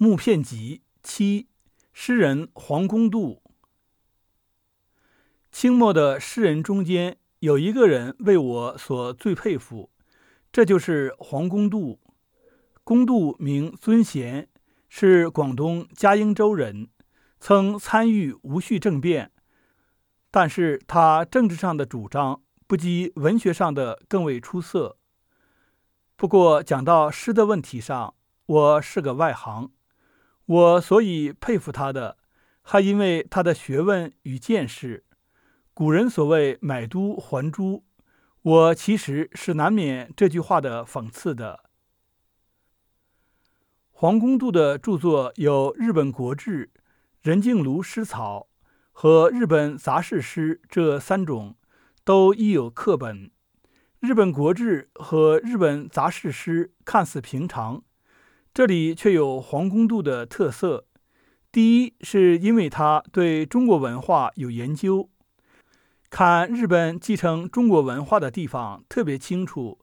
木片集七，诗人黄公度。清末的诗人中间有一个人为我所最佩服，这就是黄公度。公度名尊贤，是广东嘉应州人，曾参与戊戌政变，但是他政治上的主张不及文学上的更为出色。不过讲到诗的问题上，我是个外行。我所以佩服他的，还因为他的学问与见识。古人所谓“买椟还珠”，我其实是难免这句话的讽刺的。黄公度的著作有《日本国志》《任静庐诗草》和《日本杂事诗》这三种，都亦有课本。《日本国志》和《日本杂事诗》看似平常。这里却有黄公度的特色。第一，是因为他对中国文化有研究，看日本继承中国文化的地方特别清楚，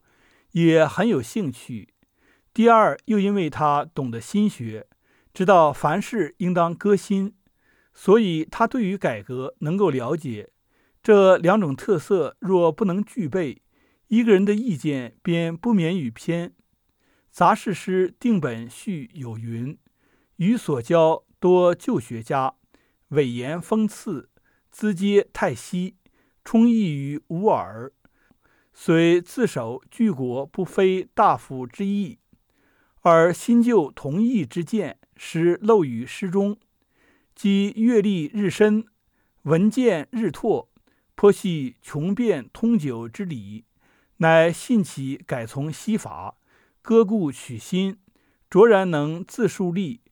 也很有兴趣。第二，又因为他懂得心学，知道凡事应当革新，所以他对于改革能够了解。这两种特色若不能具备，一个人的意见便不免与偏。杂事诗定本序有云：“与所交多旧学家，伟言锋刺，资皆太息，充溢于吾耳。虽自守据国，不非大夫之意，而新旧同异之见，实漏于诗中。即阅历日深，闻见日拓，颇系穷变通久之理，乃信其改从西法。”割故取新，卓然能自树立，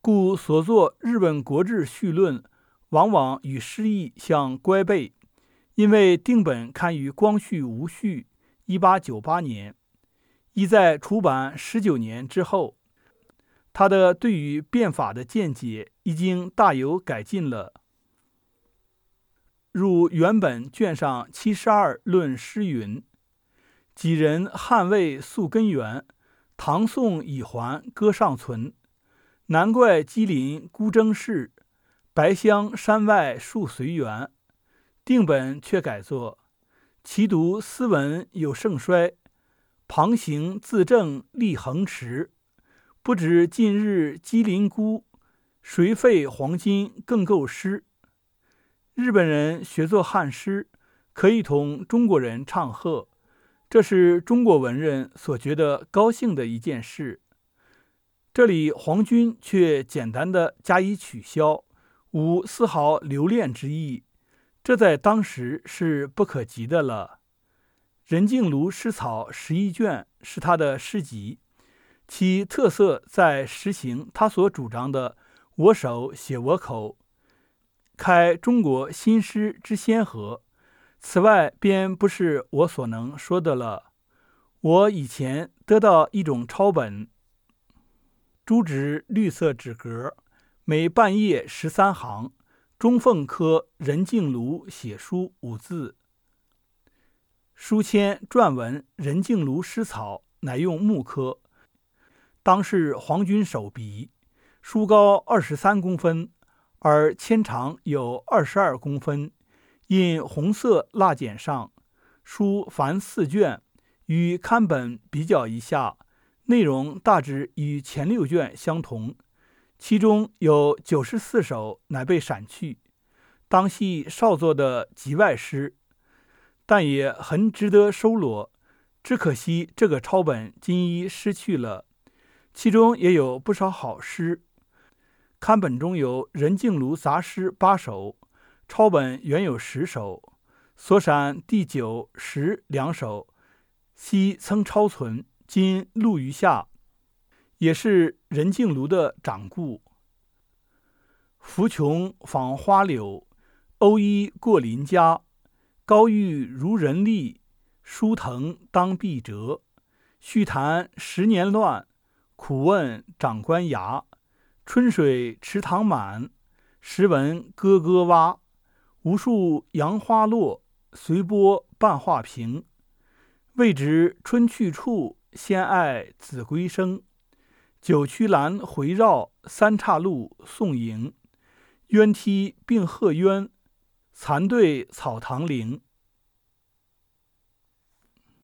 故所作《日本国志序论》往往与诗意相乖背。因为定本刊于光绪无序（一八九八年），亦在出版十九年之后，他的对于变法的见解已经大有改进了。入原本卷上七十二论诗云。几人汉魏溯根源，唐宋已还歌尚存。难怪吉林孤征氏，白乡山外树随缘。定本却改作：其读斯文有盛衰，旁行自正立横驰。不知近日吉林孤，谁废黄金更构诗？日本人学作汉诗，可以同中国人唱和。这是中国文人所觉得高兴的一件事。这里黄君却简单的加以取消，无丝毫留恋之意，这在当时是不可及的了。任静庐诗草十一卷是他的诗集，其特色在实行他所主张的“我手写我口”，开中国新诗之先河。此外，便不是我所能说的了。我以前得到一种抄本，朱纸绿色纸格，每半页十三行，中缝刻“任静庐写书”五字，书签篆文“任静庐诗草”，乃用木刻，当是黄君手笔，书高二十三公分，而签长有二十二公分。印红色蜡笺上，书凡四卷，与刊本比较一下，内容大致与前六卷相同。其中有九十四首乃被删去，当系少作的集外诗，但也很值得收罗。只可惜这个抄本今已失去了。其中也有不少好诗，刊本中有任静庐杂诗八首。抄本原有十首，所删第九、十两首，昔曾抄存，今录于下，也是任静庐的掌故。浮琼访花柳，鸥衣过林家。高玉如人立，书藤当壁折。续谈十年乱，苦问长官衙。春水池塘满，时闻咯咯蛙。无数杨花落，随波半画屏。未值春去处，先爱子规声。九曲兰回绕，三岔路送迎。鸳梯并鹤鸳，残对草堂灵。